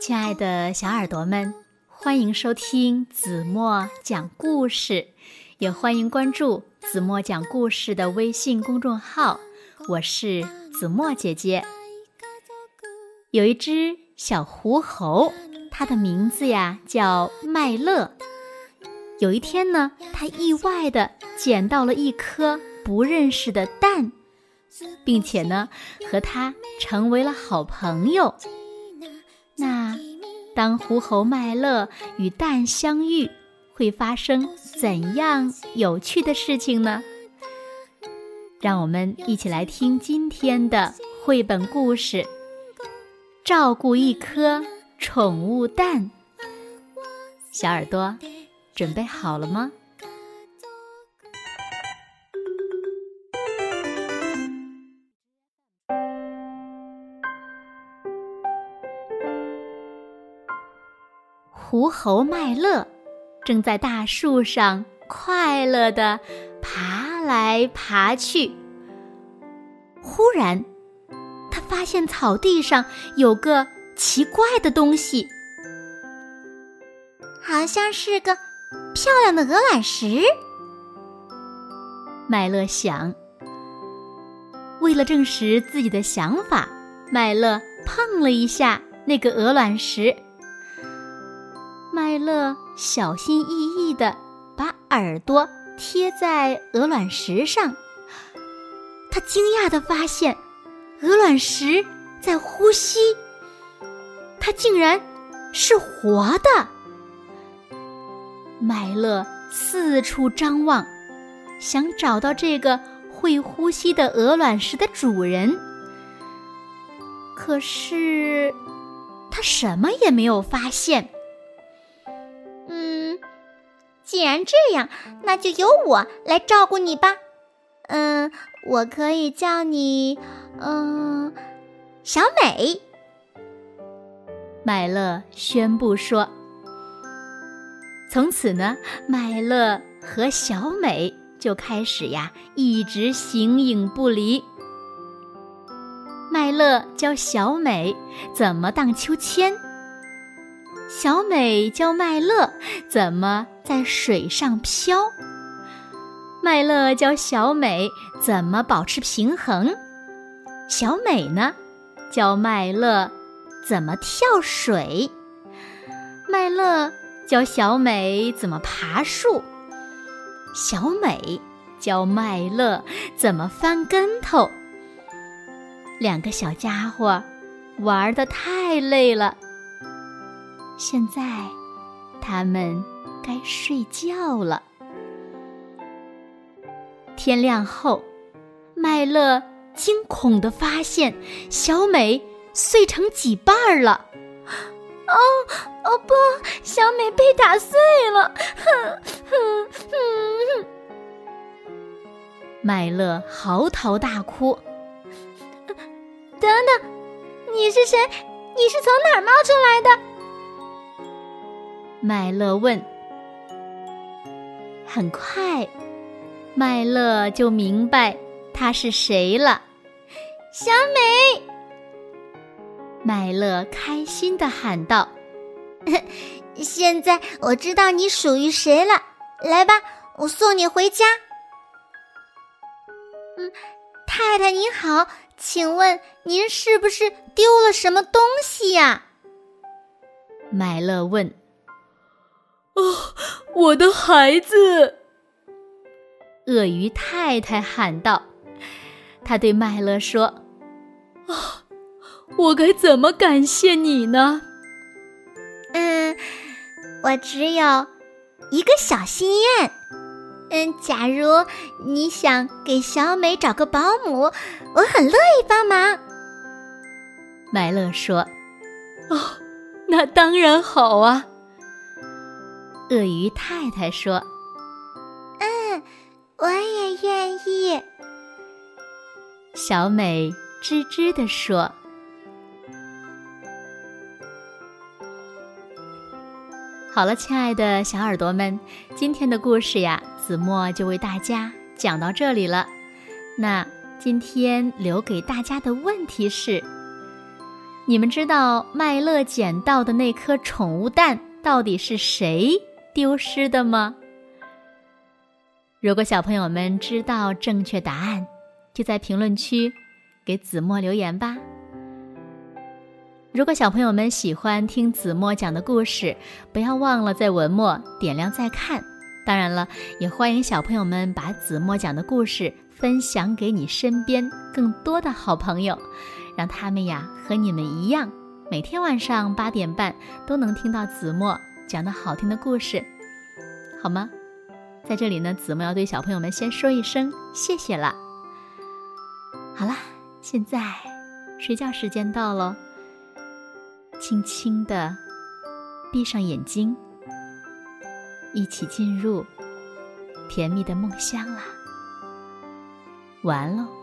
亲爱的小耳朵们，欢迎收听子墨讲故事，也欢迎关注子墨讲故事的微信公众号。我是子墨姐姐。有一只小狐猴，它的名字呀叫麦乐。有一天呢，它意外的捡到了一颗不认识的蛋，并且呢，和它成为了好朋友。那，当狐猴麦乐与蛋相遇，会发生怎样有趣的事情呢？让我们一起来听今天的绘本故事：照顾一颗宠物蛋。小耳朵，准备好了吗？狐猴麦乐正在大树上快乐地爬来爬去。忽然，他发现草地上有个奇怪的东西，好像是个漂亮的鹅卵石。麦乐想，为了证实自己的想法，麦乐碰了一下那个鹅卵石。乐小心翼翼地把耳朵贴在鹅卵石上，他惊讶地发现，鹅卵石在呼吸，它竟然是活的。麦乐四处张望，想找到这个会呼吸的鹅卵石的主人，可是他什么也没有发现。既然这样，那就由我来照顾你吧。嗯，我可以叫你，嗯，小美。麦乐宣布说：“从此呢，麦乐和小美就开始呀，一直形影不离。麦乐教小美怎么荡秋千，小美教麦乐怎么。”在水上漂，麦乐教小美怎么保持平衡，小美呢，教麦乐怎么跳水。麦乐教小美怎么爬树，小美教麦乐怎么翻跟头。两个小家伙玩的太累了，现在他们。该睡觉了。天亮后，麦乐惊恐的发现小美碎成几瓣儿了。哦哦不，小美被打碎了！哼哼哼！麦乐嚎啕大哭。等等，你是谁？你是从哪儿冒出来的？麦乐问。很快，麦乐就明白他是谁了。小美，麦乐开心的喊道：“ 现在我知道你属于谁了。来吧，我送你回家。”嗯，太太您好，请问您是不是丢了什么东西呀？麦乐问。哦，我的孩子！鳄鱼太太喊道：“他对麦乐说，啊，我该怎么感谢你呢？嗯，我只有一个小心愿。嗯，假如你想给小美找个保姆，我很乐意帮忙。”麦乐说：“哦，那当然好啊。”鳄鱼太太说：“嗯，我也愿意。”小美吱吱地说：“好了，亲爱的小耳朵们，今天的故事呀，子墨就为大家讲到这里了。那今天留给大家的问题是：你们知道麦乐捡到的那颗宠物蛋到底是谁丢失的吗？如果小朋友们知道正确答案，就在评论区给子墨留言吧。如果小朋友们喜欢听子墨讲的故事，不要忘了在文末点亮再看。当然了，也欢迎小朋友们把子墨讲的故事分享给你身边更多的好朋友，让他们呀和你们一样，每天晚上八点半都能听到子墨讲的好听的故事，好吗？在这里呢，子墨要对小朋友们先说一声谢谢了。好啦，现在睡觉时间到了。轻轻的闭上眼睛，一起进入甜蜜的梦乡啦。完喽。